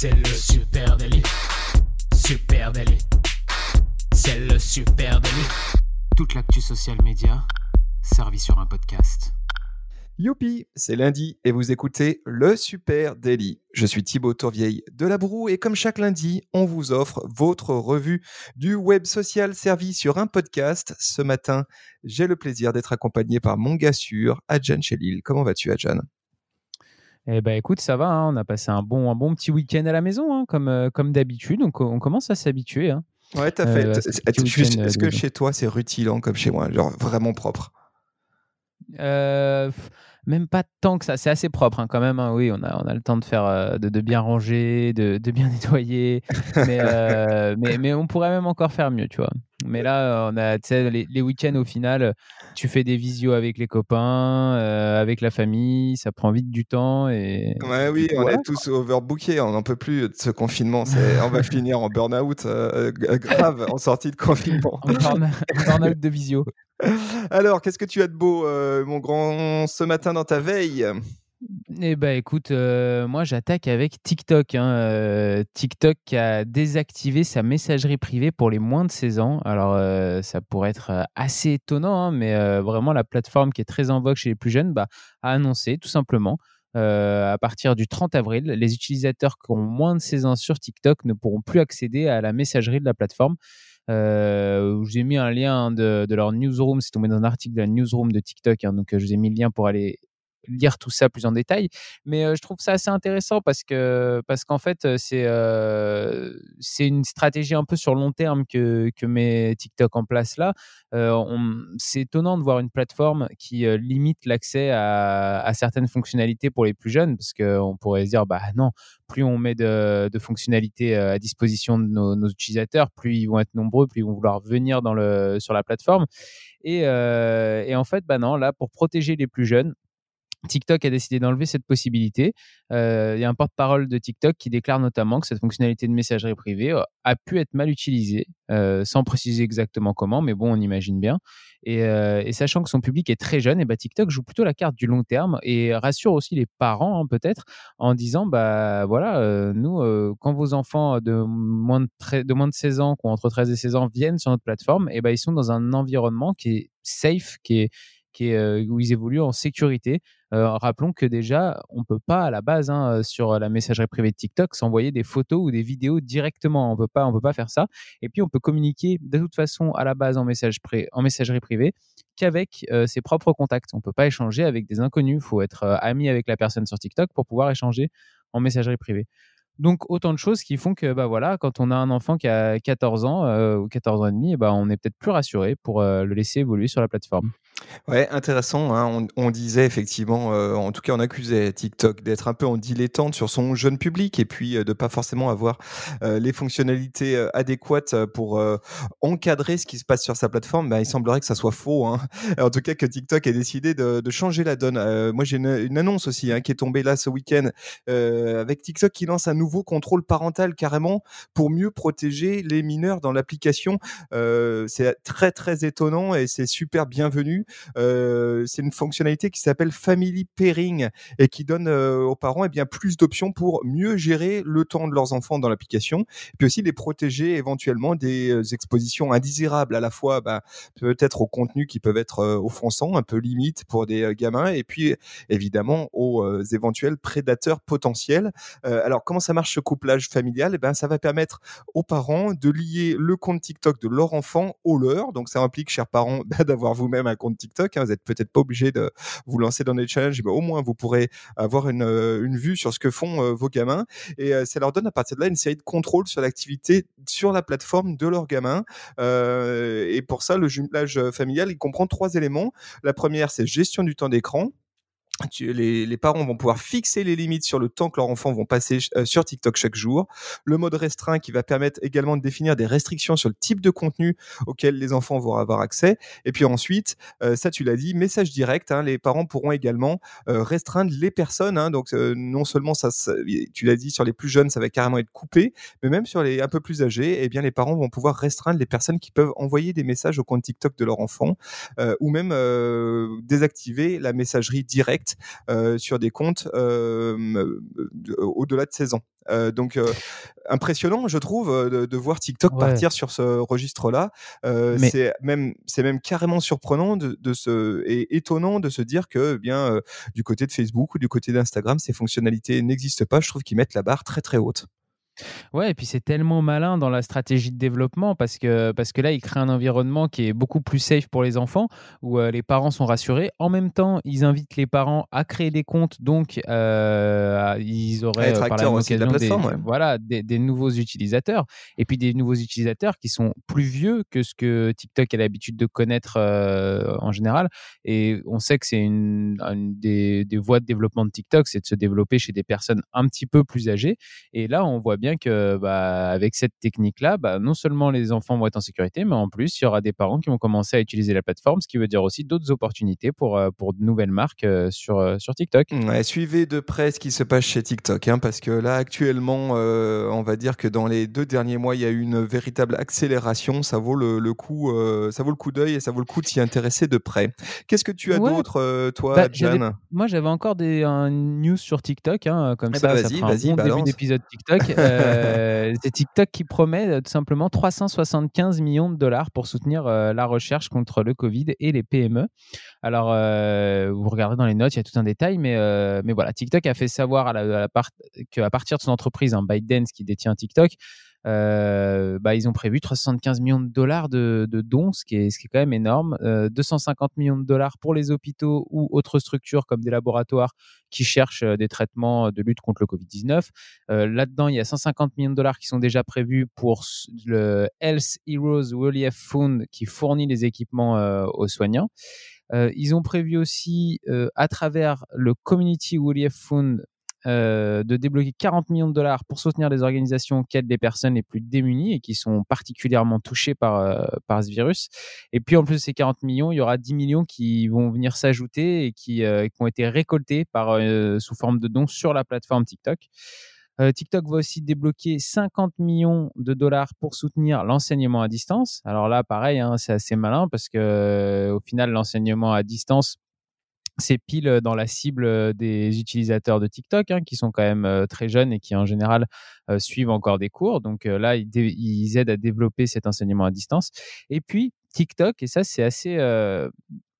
C'est le super délit. Super délit. C'est le super délit. Toute l'actu social média servie sur un podcast. Youpi, c'est lundi et vous écoutez le Super Daily. Je suis Thibaut Tourvieille de La Broue et comme chaque lundi, on vous offre votre revue du web social servi sur un podcast. Ce matin, j'ai le plaisir d'être accompagné par mon gars sûr, Adjan Chelil. Comment vas-tu, Adjan? Eh ben écoute, ça va, hein, on a passé un bon, un bon petit week-end à la maison, hein, comme, euh, comme d'habitude, donc on commence à s'habituer. Hein. Ouais, t'as fait. Est-ce que chez toi c'est rutilant comme chez moi, genre vraiment propre? Euh, même pas tant que ça. C'est assez propre hein, quand même. Hein. Oui, on a, on a le temps de faire, euh, de, de, bien ranger, de, de bien nettoyer. mais, euh, mais, mais, on pourrait même encore faire mieux, tu vois. Mais là, on a, les, les week-ends au final, tu fais des visios avec les copains, euh, avec la famille, ça prend vite du temps. Et, ouais, oui, on est tous overbookés, on n'en peut plus de ce confinement. on va finir en burn-out grave en sortie de confinement. en burn-out de visio. Alors, qu'est-ce que tu as de beau, euh, mon grand, ce matin dans ta veille? Eh ben écoute, euh, moi j'attaque avec TikTok. Hein, euh, TikTok a désactivé sa messagerie privée pour les moins de 16 ans. Alors ça pourrait être assez étonnant, hein, mais vraiment la plateforme qui est très en vogue chez les plus jeunes bah, a annoncé tout simplement à partir du 30 avril, les utilisateurs qui ont moins de 16 ans sur TikTok ne pourront plus accéder à la messagerie de la plateforme. Euh, j'ai mis un lien de, de, leur newsroom, c'est tombé dans un article de la newsroom de TikTok, hein, donc euh, je vous ai mis le lien pour aller lire tout ça plus en détail. Mais je trouve ça assez intéressant parce que parce qu'en fait c'est c'est une stratégie un peu sur long terme que que met TikTok en place là. c'est étonnant de voir une plateforme qui limite l'accès à, certaines fonctionnalités pour les plus jeunes parce qu'on pourrait se dire bah non plus on met de, fonctionnalités à disposition de nos, nos, utilisateurs, plus ils vont être nombreux, plus ils vont vouloir venir dans le sur la plateforme. Et, et en fait bah non là pour protéger les plus jeunes TikTok a décidé d'enlever cette possibilité. Euh, il y a un porte-parole de TikTok qui déclare notamment que cette fonctionnalité de messagerie privée euh, a pu être mal utilisée, euh, sans préciser exactement comment, mais bon, on imagine bien. Et, sachant que son public est très jeune, et bah, TikTok joue plutôt la carte du long terme et rassure aussi les parents, hein, peut-être, en disant bah voilà, nous, quand vos enfants de moins de, de moins de 16 ans, ont entre 13 et 16 ans, viennent sur notre plateforme, et bah, ils sont dans un environnement qui est safe, qui est où ils évoluent en sécurité. Rappelons que déjà, on peut pas à la base hein, sur la messagerie privée de TikTok s'envoyer des photos ou des vidéos directement. On peut pas, on peut pas faire ça. Et puis on peut communiquer de toute façon à la base en messagerie privée qu'avec ses propres contacts. On peut pas échanger avec des inconnus. Il faut être ami avec la personne sur TikTok pour pouvoir échanger en messagerie privée. Donc autant de choses qui font que bah voilà, quand on a un enfant qui a 14 ans ou 14 ans et demi, bah, on est peut-être plus rassuré pour le laisser évoluer sur la plateforme. Ouais, intéressant. Hein. On, disait effectivement, euh, en tout cas, on accusait TikTok d'être un peu en dilettante sur son jeune public et puis euh, de pas forcément avoir euh, les fonctionnalités adéquates pour encadrer ce qui se passe sur sa plateforme. Bah, il semblerait que ça soit faux. Hein. En tout cas, que TikTok ait décidé de, changer la donne. moi, j'ai une, annonce aussi hein, qui est tombée là ce week-end avec TikTok qui lance un nouveau contrôle parental carrément pour mieux protéger les mineurs dans l'application. c'est très très étonnant et c'est super bienvenu. Euh, c'est une fonctionnalité qui s'appelle Family Pairing et qui donne euh, aux parents eh bien plus d'options pour mieux gérer le temps de leurs enfants dans l'application, puis aussi les protéger éventuellement des euh, expositions indésirables à la fois bah, peut-être aux contenus qui peuvent être offensants, un peu limite pour des gamins, et puis évidemment aux éventuels prédateurs potentiels. alors comment ça marche ce couplage familial? Eh ben ça va permettre aux parents de lier le compte TikTok de leur enfant au leur. Donc ça implique, chers parents, d'avoir vous-même un compte TikTok. Hein, vous n'êtes peut-être pas obligé de vous lancer dans des challenges, mais au moins vous pourrez avoir une, euh, une vue sur ce que font euh, vos gamins. Et euh, ça leur donne à partir de là une série de contrôles sur l'activité sur la plateforme de leurs gamins. et pour ça, le jumelage familial, il comprend trois éléments. La première, c'est gestion du temps d'écran les, parents vont pouvoir fixer les limites sur le temps que leurs enfants vont passer euh, sur TikTok chaque jour. Le mode restreint qui va permettre également de définir des restrictions sur le type de contenu auquel les enfants vont avoir accès. Et puis ensuite, euh, ça tu l'as dit, message direct. Hein, les parents pourront également euh, restreindre les personnes. Hein, donc non seulement ça, tu l'as dit, sur les plus jeunes, ça va carrément être coupé, mais même sur les un peu plus âgés, eh bien les parents vont pouvoir restreindre les personnes qui peuvent envoyer des messages au compte TikTok de leur enfant, ou même désactiver la messagerie directe directs sur des comptes au-delà de 16 ans. donc impressionnant, je trouve, de, voir TikTok partir sur ce registre-là. C'est même, c'est même carrément surprenant de, de se, et étonnant de se dire que, eh bien, du côté de Facebook ou du côté d'Instagram, ces fonctionnalités n'existent pas. Je trouve qu'ils mettent la barre très très haute. Ouais, et puis c'est tellement malin dans la stratégie de développement parce que, parce que là, il crée un environnement qui est beaucoup plus safe pour les enfants, où euh, les parents sont rassurés. En même temps, ils invitent les parents à créer des comptes, donc euh, ils auraient par la des, voilà, des, nouveaux utilisateurs, et puis des nouveaux utilisateurs qui sont plus vieux que ce que TikTok a l'habitude de connaître euh, en général. Et on sait que c'est une, des, des voies de développement de TikTok, c'est de se développer chez des personnes un petit peu plus âgées. Et là, on voit bien que bah, avec cette technique-là, bah, non seulement les enfants vont être en sécurité, mais en plus, il y aura des parents qui vont commencer à utiliser la plateforme, ce qui veut dire aussi d'autres opportunités pour, euh, pour de nouvelles marques euh, sur, euh, sur TikTok. suivez de près ce qui se passe chez TikTok, hein, parce que là, actuellement, on va dire que dans les deux derniers mois, il y a eu une véritable accélération. Ça vaut le, coup, ça vaut le coup d'œil et ça vaut le coup de s'y intéresser de près. Qu'est-ce que tu as d'autre, toi, bah, Jeanne Moi, j'avais encore des news sur TikTok, hein, comme eh ça, bah, ça fera un bon début d'épisode TikTok. Euh, c'est TikTok qui promet euh, tout simplement 375 millions de dollars pour soutenir euh, la recherche contre le Covid et les PME. Alors, vous regardez dans les notes, il y a tout un détail, mais, mais voilà, TikTok a fait savoir à qu'à partir de son entreprise, hein, ByteDance, qui détient TikTok, bah, ils ont prévu 375 millions de dollars de, dons, ce qui, est, ce qui est quand même énorme. 250 millions de dollars pour les hôpitaux ou autres structures comme des laboratoires qui cherchent des traitements de lutte contre le Covid-19. Là-dedans, il y a 150 millions de dollars qui sont déjà prévus pour le Health Heroes Relief Fund qui fournit les équipements aux soignants. ils ont prévu aussi, à travers le Community Relief Fund, euh, de débloquer 40 millions de dollars pour soutenir les organisations qui aident les personnes les plus démunies et qui sont particulièrement touchées par, euh, par ce virus. Et puis en plus de ces 40 millions, il y aura 10 millions qui vont venir s'ajouter et qui, euh, qui, ont été récoltés par, sous forme de dons sur la plateforme TikTok. TikTok va aussi débloquer 50 millions de dollars pour soutenir l'enseignement à distance. Alors là, pareil, hein, c'est assez malin parce que au final, l'enseignement à distance, c'est pile dans la cible des utilisateurs de TikTok, hein, qui sont quand même très jeunes et qui en général suivent encore des cours. Donc là, ils, aident à développer cet enseignement à distance. Et puis TikTok, et ça c'est assez...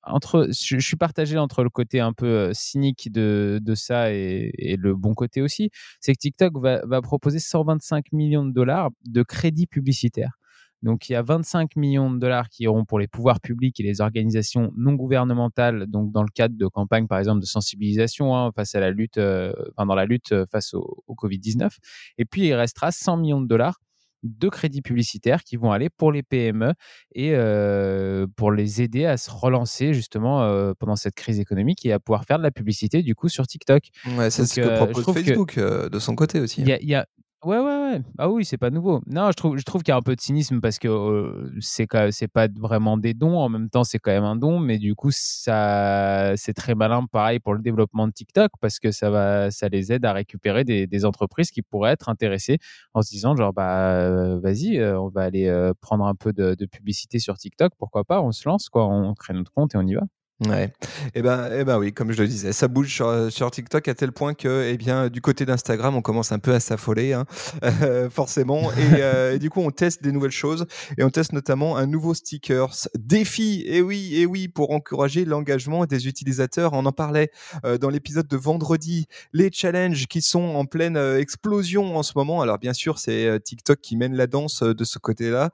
entre, je, suis partagé entre le côté un peu cynique de, ça et, le bon côté aussi, c'est que TikTok va, va proposer 125 millions de dollars de crédits publicitaires. Donc il y a 25 millions de dollars qui iront pour les pouvoirs publics et les organisations non gouvernementales, donc dans le cadre de campagnes par exemple de sensibilisation hein, face à la lutte, euh, enfin dans la lutte euh, face au, Covid-19. Et puis il restera 100 millions de dollars de crédits publicitaires qui vont aller pour les PME et euh, pour les aider à se relancer justement pendant cette crise économique et à pouvoir faire de la publicité du coup sur TikTok. Ouais, c'est ce que propose Facebook de son côté aussi. Il y, a, Ouais, ouais, ouais. Ah oui, c'est pas nouveau. Non, je trouve, je trouve qu'il y a un peu de cynisme parce que c'est c'est pas vraiment des dons. En même temps, c'est quand même un don, mais du coup, ça, c'est très malin, pareil pour le développement de TikTok parce que ça va, ça les aide à récupérer des, des entreprises qui pourraient être intéressées en se disant genre bah vas-y, on va aller prendre un peu de, de publicité sur TikTok. Pourquoi pas On se lance quoi, on crée notre compte et on y va. Ouais. Eh ben, eh ben oui, comme je le disais, ça bouge sur, TikTok à tel point que, eh bien, du côté d'Instagram, on commence un peu à s'affoler, hein, euh, forcément. Euh, et, du coup, on teste des nouvelles choses et on teste notamment un nouveau stickers défi. Et oui, et oui, pour encourager l'engagement des utilisateurs. On en parlait euh, dans l'épisode de vendredi. Les challenges qui sont en pleine explosion en ce moment. Alors, bien sûr, c'est TikTok qui mène la danse de ce côté-là.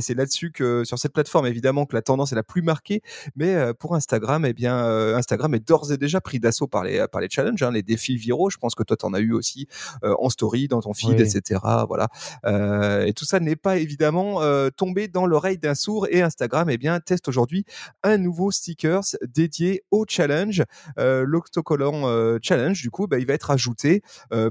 c'est là-dessus que, sur cette plateforme, évidemment, que la tendance est la plus marquée. Mais pour Instagram Instagram, eh bien, euh, Instagram est d'ores et déjà pris d'assaut par les, par les challenges, hein, les défis viraux. Je pense que toi, tu en as eu aussi euh, en story, dans ton feed, etc. Voilà. Euh, et tout ça n'est pas évidemment tombé dans l'oreille d'un sourd. Et Instagram, eh bien, teste aujourd'hui un nouveau stickers dédié au challenge. L'autocollant challenge, du coup, bah, il va être ajouté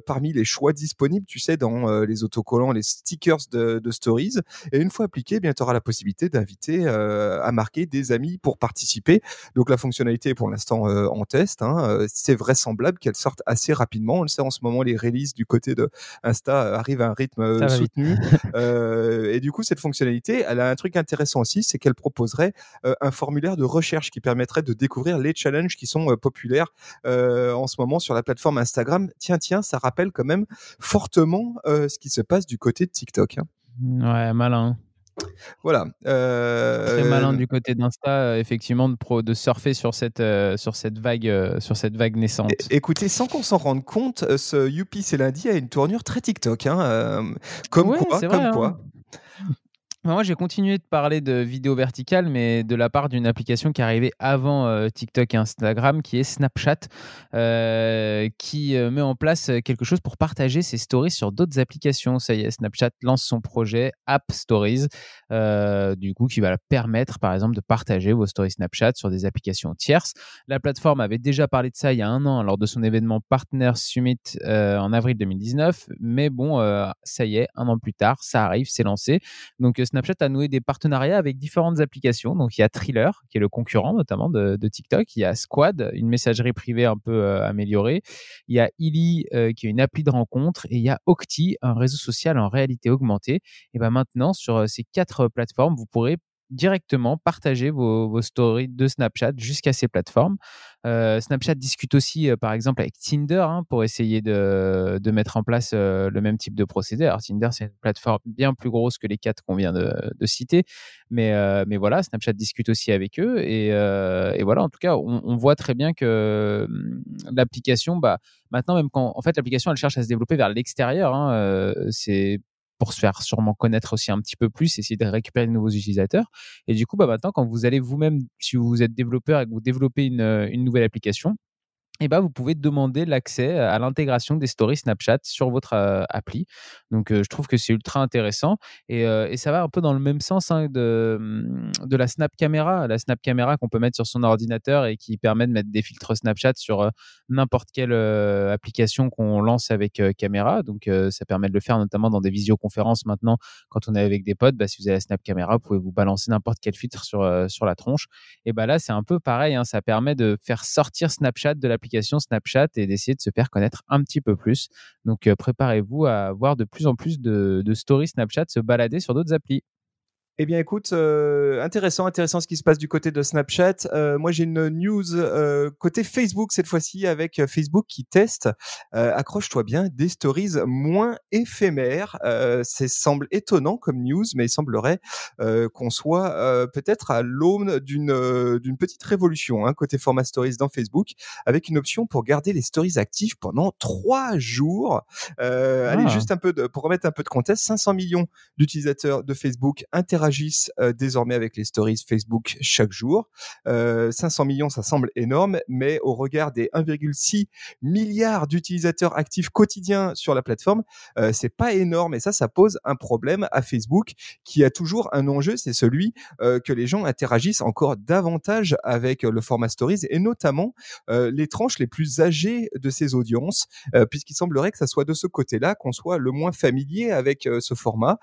parmi les choix disponibles, tu sais, dans les autocollants, les stickers de, de stories. Et une fois appliqué, eh bien, tu auras la possibilité d'inviter à marquer des amis pour participer. Donc, Donc la fonctionnalité est pour l'instant en test. Hein. C'est vraisemblable qu'elle sorte assez rapidement. On le sait en ce moment, les releases du côté de Insta arrivent à un rythme soutenu. et du coup, cette fonctionnalité, elle a un truc intéressant aussi, c'est qu'elle proposerait un formulaire de recherche qui permettrait de découvrir les challenges qui sont populaires en ce moment sur la plateforme Instagram. Tiens, tiens, ça rappelle quand même fortement ce qui se passe du côté de TikTok. Hein. Ouais, malin. Voilà. Très malin du côté d'Insta, effectivement, de, pro, de surfer sur cette, sur cette vague, sur cette vague naissante. écoutez, sans qu'on s'en rende compte, ce Youpi c'est lundi a une tournure très TikTok, hein, comme quoi, comme quoi. Hein. Moi, j'ai continué de parler de vidéo verticale, mais de la part d'une application qui arrivait avant euh, TikTok et Instagram, qui est Snapchat, euh, qui euh, met en place quelque chose pour partager ses stories sur d'autres applications. Ça y est, Snapchat lance son projet App Stories, du coup, qui va permettre, par exemple, de partager vos stories Snapchat sur des applications tierces. La plateforme avait déjà parlé de ça il y a un an lors de son événement Partner Summit en avril 2019, mais bon, ça y est, un an plus tard, ça arrive, c'est lancé. Donc, a noué des partenariats avec différentes applications. Donc, il y a Thriller, qui est le concurrent notamment de, TikTok. Il y a Squad, une messagerie privée un peu euh, améliorée. Il y a Illy, euh, qui est une appli de rencontre. Et il y a Octi, un réseau social en réalité augmentée. Et ben maintenant, sur euh, ces quatre plateformes, vous pourrez directement partager vos, stories de Snapchat jusqu'à ces plateformes. Euh, Snapchat discute aussi, euh, par exemple, avec Tinder hein, pour essayer de, mettre en place euh, le même type de procédé. Alors, Tinder, c'est une plateforme bien plus grosse que les quatre qu'on vient de, citer. Mais, voilà, Snapchat discute aussi avec eux. Et, voilà, en tout cas, on, voit très bien que hum, l'application, bah, maintenant, même quand en fait, l'application, elle cherche à se développer vers l'extérieur. Hein, c'est pour se faire sûrement connaître aussi un petit peu plus, essayer de récupérer de nouveaux utilisateurs. Et du coup, bah maintenant, quand vous allez vous-même, si vous êtes développeur et que vous développez une, une nouvelle application, eh ben, vous pouvez demander l'accès à l'intégration des stories Snapchat sur votre euh, appli. Donc, euh, je trouve que c'est ultra intéressant. Et, euh, et, ça va un peu dans le même sens hein, de, hum, de la Snap Camera. La Snap Camera qu'on peut mettre sur son ordinateur et qui permet de mettre des filtres Snapchat sur n'importe quelle application qu'on lance avec caméra. Donc, ça permet de le faire notamment dans des visioconférences maintenant. Quand on est avec des potes, bah, si vous avez la Snap Camera, vous pouvez vous balancer n'importe quel filtre sur, sur la tronche. Et bah, là, c'est un peu pareil. Hein, ça permet de faire sortir Snapchat de l'application Snapchat et d'essayer de se faire connaître un petit peu plus. Donc euh, préparez-vous à voir de plus en plus de, de stories Snapchat se balader sur d'autres applis. Eh bien, écoute, euh, intéressant, intéressant ce qui se passe du côté de Snapchat. Euh, moi, j'ai une news euh, côté Facebook cette fois-ci avec Facebook qui teste, accroche-toi bien, des stories moins éphémères. ça semble étonnant comme news, mais il semblerait qu'on soit peut-être à l'aune d'une d'une petite révolution hein, côté format stories dans Facebook, avec une option pour garder les stories actives pendant trois jours. Allez, ah. juste un peu de, pour remettre un peu de contexte, 500 millions d'utilisateurs de Facebook interagissent interagissent euh, désormais avec les stories Facebook chaque jour. 500 euh, millions, ça semble énorme, mais au regard des 1,6 milliard d'utilisateurs actifs quotidiens sur la plateforme, euh, c'est pas énorme et ça, ça pose un problème à Facebook qui a toujours un enjeu, c'est celui que les gens interagissent encore davantage avec le format stories et notamment les tranches les plus âgées de ces audiences, puisqu'il semblerait que ça soit de ce côté-là qu'on soit le moins familier avec ce format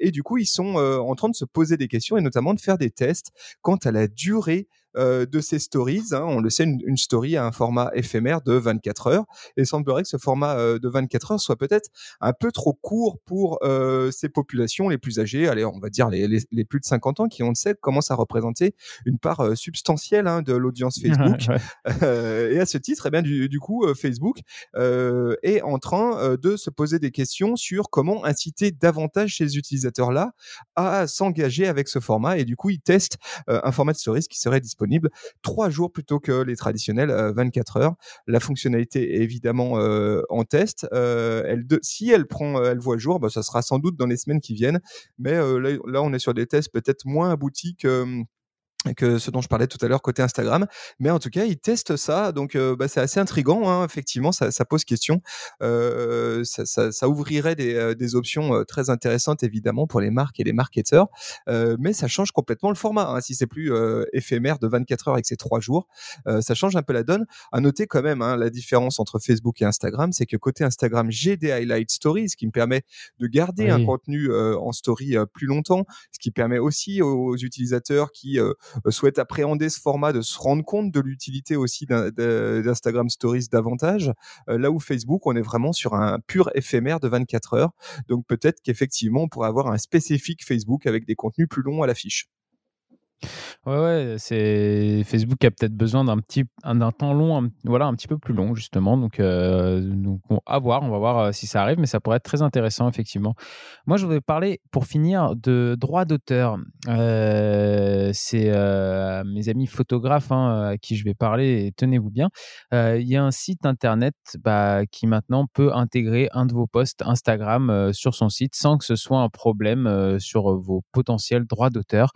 et du coup ils sont en train de se poser des questions et notamment de faire des tests quant à la durée euh, de ces stories. Hein. On le sait, une, story a un format éphémère de 24 heures. Et il semblerait que ce format euh, de 24 heures soit peut-être un peu trop court pour euh, ces populations les plus âgées. Allez, on va dire les, les, plus de 50 ans qui, on le sait, commencent à représenter une part substantielle hein, de l'audience Facebook. et à ce titre, eh bien, du, du coup, Facebook est en train de se poser des questions sur comment inciter davantage ces utilisateurs-là à s'engager avec ce format. Et du coup, ils testent un format de stories qui serait disponible disponible trois jours plutôt que les traditionnels 24 euh, heures. La fonctionnalité est évidemment euh, en test. Euh, si elle prend, elle voit jour, bah, ça sera sans doute dans les semaines qui viennent. Mais là, là, on est sur des tests peut-être moins aboutis que hum, que ce dont je parlais tout à l'heure côté Instagram. Mais en tout cas, ils testent ça, donc euh, bah, c'est assez intrigant. Hein, effectivement, ça, ça, pose question. Euh, ça, ça, ça, ouvrirait des, euh, des options euh, très intéressantes évidemment pour les marques et les marketeurs, euh, mais ça change complètement le format. Hein, si c'est plus éphémère de 24 heures avec ces trois jours, ça change un peu la donne. À noter quand même hein, la différence entre Facebook et Instagram, c'est que côté Instagram, j'ai des highlight stories, ce qui me permet de garder un contenu en story plus longtemps, ce qui permet aussi aux utilisateurs qui souhaitent appréhender ce format, de se rendre compte de l'utilité aussi d'Instagram Stories davantage. là où Facebook, on est vraiment sur un pur éphémère de 24 heures. Donc peut-être qu'effectivement, on pourrait avoir un spécifique Facebook avec des contenus plus longs à l'affiche. Ouais, ouais, c'est Facebook a peut-être besoin d'un petit d'un temps long, voilà, un petit peu plus long justement. Donc, euh, donc à voir, on va voir euh, si ça arrive, mais ça pourrait être très intéressant effectivement. Moi, je voudrais parler pour finir de droits d'auteur. Euh, c'est mes amis photographes hein, à qui je vais parler. Tenez-vous bien, il y a un site internet bah, qui maintenant peut intégrer un de vos posts Instagram sur son site sans que ce soit un problème sur vos potentiels droits d'auteur.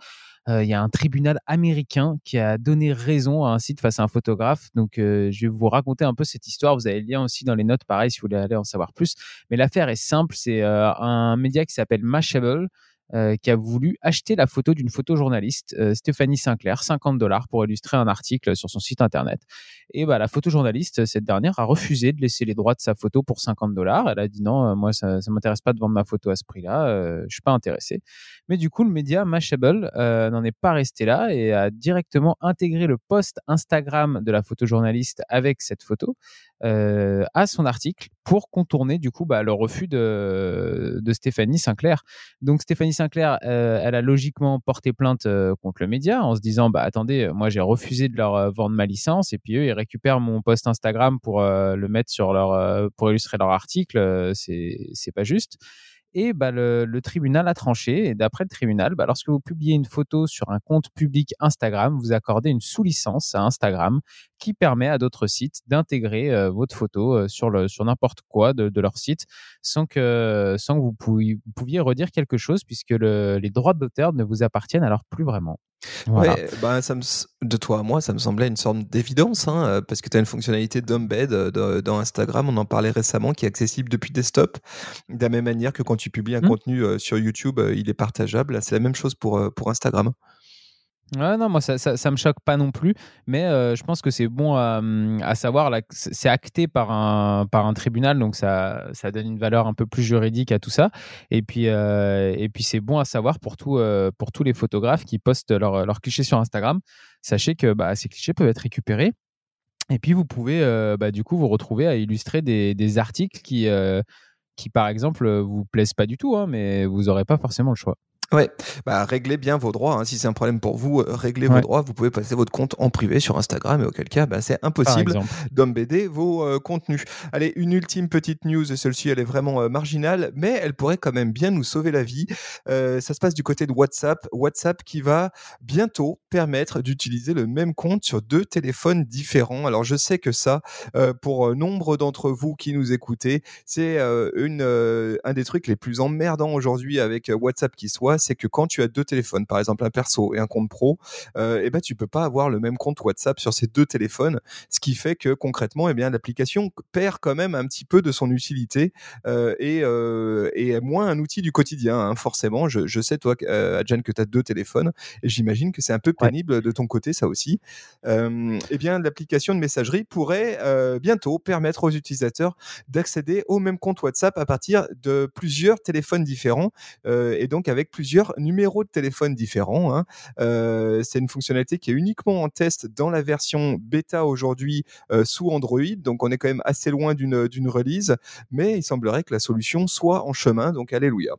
Euh, il y a un tribunal américain qui a donné raison à un site face à un photographe. Donc, euh, je vais vous raconter un peu cette histoire. Vous avez le lien aussi dans les notes, pareil, si vous voulez aller en savoir plus. Mais l'affaire est simple. C'est euh, un média qui s'appelle Mashable euh, qui a voulu acheter la photo d'une photojournaliste, euh, Stéphanie Sinclair, 50 dollars pour illustrer un article sur son site internet. Et bah, la photojournaliste, cette dernière, a refusé de laisser les droits de sa photo pour 50 dollars. Elle a dit non, euh, moi, ça ne m'intéresse pas de vendre ma photo à ce prix-là, euh, je suis pas intéressé. Mais du coup, le média Mashable n'en est pas resté là et a directement intégré le post Instagram de la photojournaliste avec cette photo euh, à son article pour contourner du coup bah, le refus de, de, Stéphanie Sinclair. Donc Stéphanie Sinclair, euh, elle a logiquement porté plainte euh, contre le média en se disant bah attendez, moi j'ai refusé de leur vendre ma licence et puis eux ils récupèrent mon post Instagram pour le mettre sur leur pour illustrer leur article, c'est c'est pas juste. Et bah, le, tribunal a tranché. Et d'après le tribunal, bah, lorsque vous publiez une photo sur un compte public Instagram, vous accordez une sous-licence à Instagram qui permet à d'autres sites d'intégrer euh, votre photo euh, sur, n'importe quoi de, leur site sans que, vous, pouviez, pouviez redire quelque chose puisque le, les droits d'auteur ne vous appartiennent alors plus vraiment. Ouais, bah, ça me, de toi à moi, ça me semblait une sorte d'évidence, hein, euh, parce que tu as une fonctionnalité d'embed euh, dans Instagram, on en parlait récemment, qui est accessible depuis desktop, de la même manière que quand tu publies un mmh. contenu euh, sur YouTube, il est partageable. C'est la même chose pour, pour Instagram. Ouais, non, moi, ça, ça, me choque pas non plus, mais euh, je pense que c'est bon à, à savoir. C'est acté par un, par un tribunal, donc ça, ça donne une valeur un peu plus juridique à tout ça. Et puis, euh, puis c'est bon à savoir pour, tout, euh, pour tous les photographes qui postent leurs leur clichés sur Instagram. Sachez que bah, ces clichés peuvent être récupérés. Et puis, vous pouvez bah, du coup vous retrouver à illustrer des, des articles qui, qui, par exemple, vous plaisent pas du tout, hein, mais vous n'aurez pas forcément le choix. Ouais, bah réglez bien vos droits. Hein. Si c'est un problème pour vous, euh, réglez vos droits. Vous pouvez passer votre compte en privé sur Instagram et auquel cas, bah, c'est impossible d'embêter vos euh, contenus. Allez, une ultime petite news. Celle-ci, elle est vraiment euh, marginale, mais elle pourrait quand même bien nous sauver la vie. ça se passe du côté de WhatsApp. WhatsApp qui va bientôt permettre d'utiliser le même compte sur deux téléphones différents. Alors je sais que ça, pour nombre d'entre vous qui nous écoutez, c'est une un des trucs les plus emmerdants aujourd'hui avec WhatsApp qui soit c'est que quand tu as deux téléphones, par exemple un perso et un compte pro, euh, eh ben tu peux pas avoir le même compte WhatsApp sur ces deux téléphones, ce qui fait que concrètement, eh bien l'application perd quand même un petit peu de son utilité euh, et, euh, est moins un outil du quotidien. Hein, forcément, je, sais toi, euh, Adjan, que tu as deux téléphones et j'imagine que c'est un peu pénible de ton côté, ça aussi. eh bien, l'application de messagerie pourrait bientôt permettre aux utilisateurs d'accéder au même compte WhatsApp à partir de plusieurs téléphones différents et donc avec plusieurs numéros de téléphone différents. Hein. Euh, c'est une fonctionnalité qui est uniquement en test dans la version bêta aujourd'hui euh, sous Android, donc on est quand même assez loin d'une release, mais il semblerait que la solution soit en chemin, donc alléluia.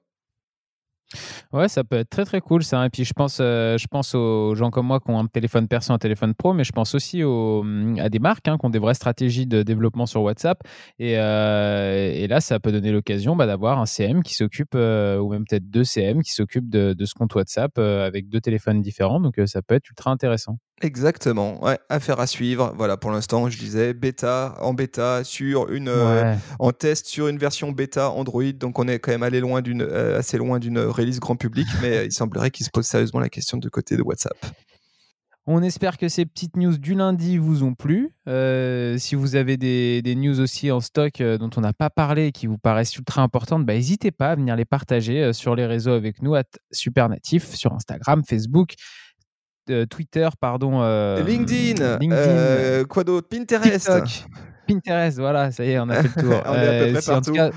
Ouais, ça peut être très très cool ça. Et puis je pense, euh, je pense aux gens comme moi qui ont un téléphone perso, un téléphone pro, mais je pense aussi mm, à des marques hein, qui ont des vraies stratégies de développement sur WhatsApp. Et, euh, là, ça peut donner l'occasion bah, d'avoir un CM qui s'occupe, euh, ou même peut-être deux CM qui s'occupent de, de, ce compte WhatsApp avec deux téléphones différents. Donc ça peut être ultra intéressant. Exactement, ouais, affaire à suivre. Voilà, pour l'instant, je disais bêta, en bêta, sur une, euh, en test sur une version bêta Android. Donc, on est quand même allé loin d'une, euh, assez loin d'une release grand public, mais il semblerait qu'il se pose sérieusement la question de côté de WhatsApp. On espère que ces petites news du lundi vous ont plu. Euh, si vous avez des, news aussi en stock dont on n'a pas parlé et qui vous paraissent ultra importantes, bah, n'hésitez pas à venir les partager sur les réseaux avec nous, à Supernatif, sur Instagram, Facebook. Twitter, pardon. Euh, LinkedIn, euh, quoi d'autre? Pinterest. Pinterest, voilà, ça y est, on a fait le tour. on est à peu près en tout cas,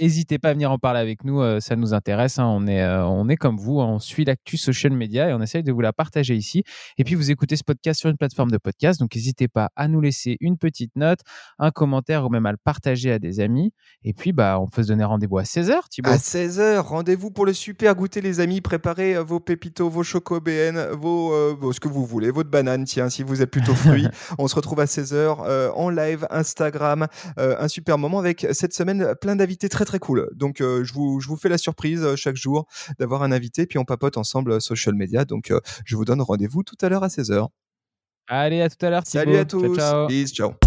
n'hésitez pas à venir en parler avec nous, ça nous intéresse. Hein. on, est, on est comme vous, hein. on suit l'actu social media et on essaye de vous la partager ici. Et puis, vous écoutez ce podcast sur une plateforme de podcast, donc n'hésitez pas à nous laisser une petite note, un commentaire ou même à le partager à des amis. Et puis, bah, on peut se donner rendez-vous à 16h, Thibaut. À 16h, rendez-vous pour le super goûter, les amis. Préparez vos pépitos, vos chocobéennes, vos, vos, ce que vous voulez, votre banane, tiens, si vous êtes plutôt fruits. on se retrouve à 16h en live, Instagram. un super moment avec cette semaine plein d'invités très très cool. Donc, je, vous, je vous fais la surprise chaque jour d'avoir un invité, puis on papote ensemble social media. Donc, je vous donne rendez-vous tout à l'heure à 16h. Allez, à tout à l'heure. Salut à tous. Ciao, ciao. Peace, ciao.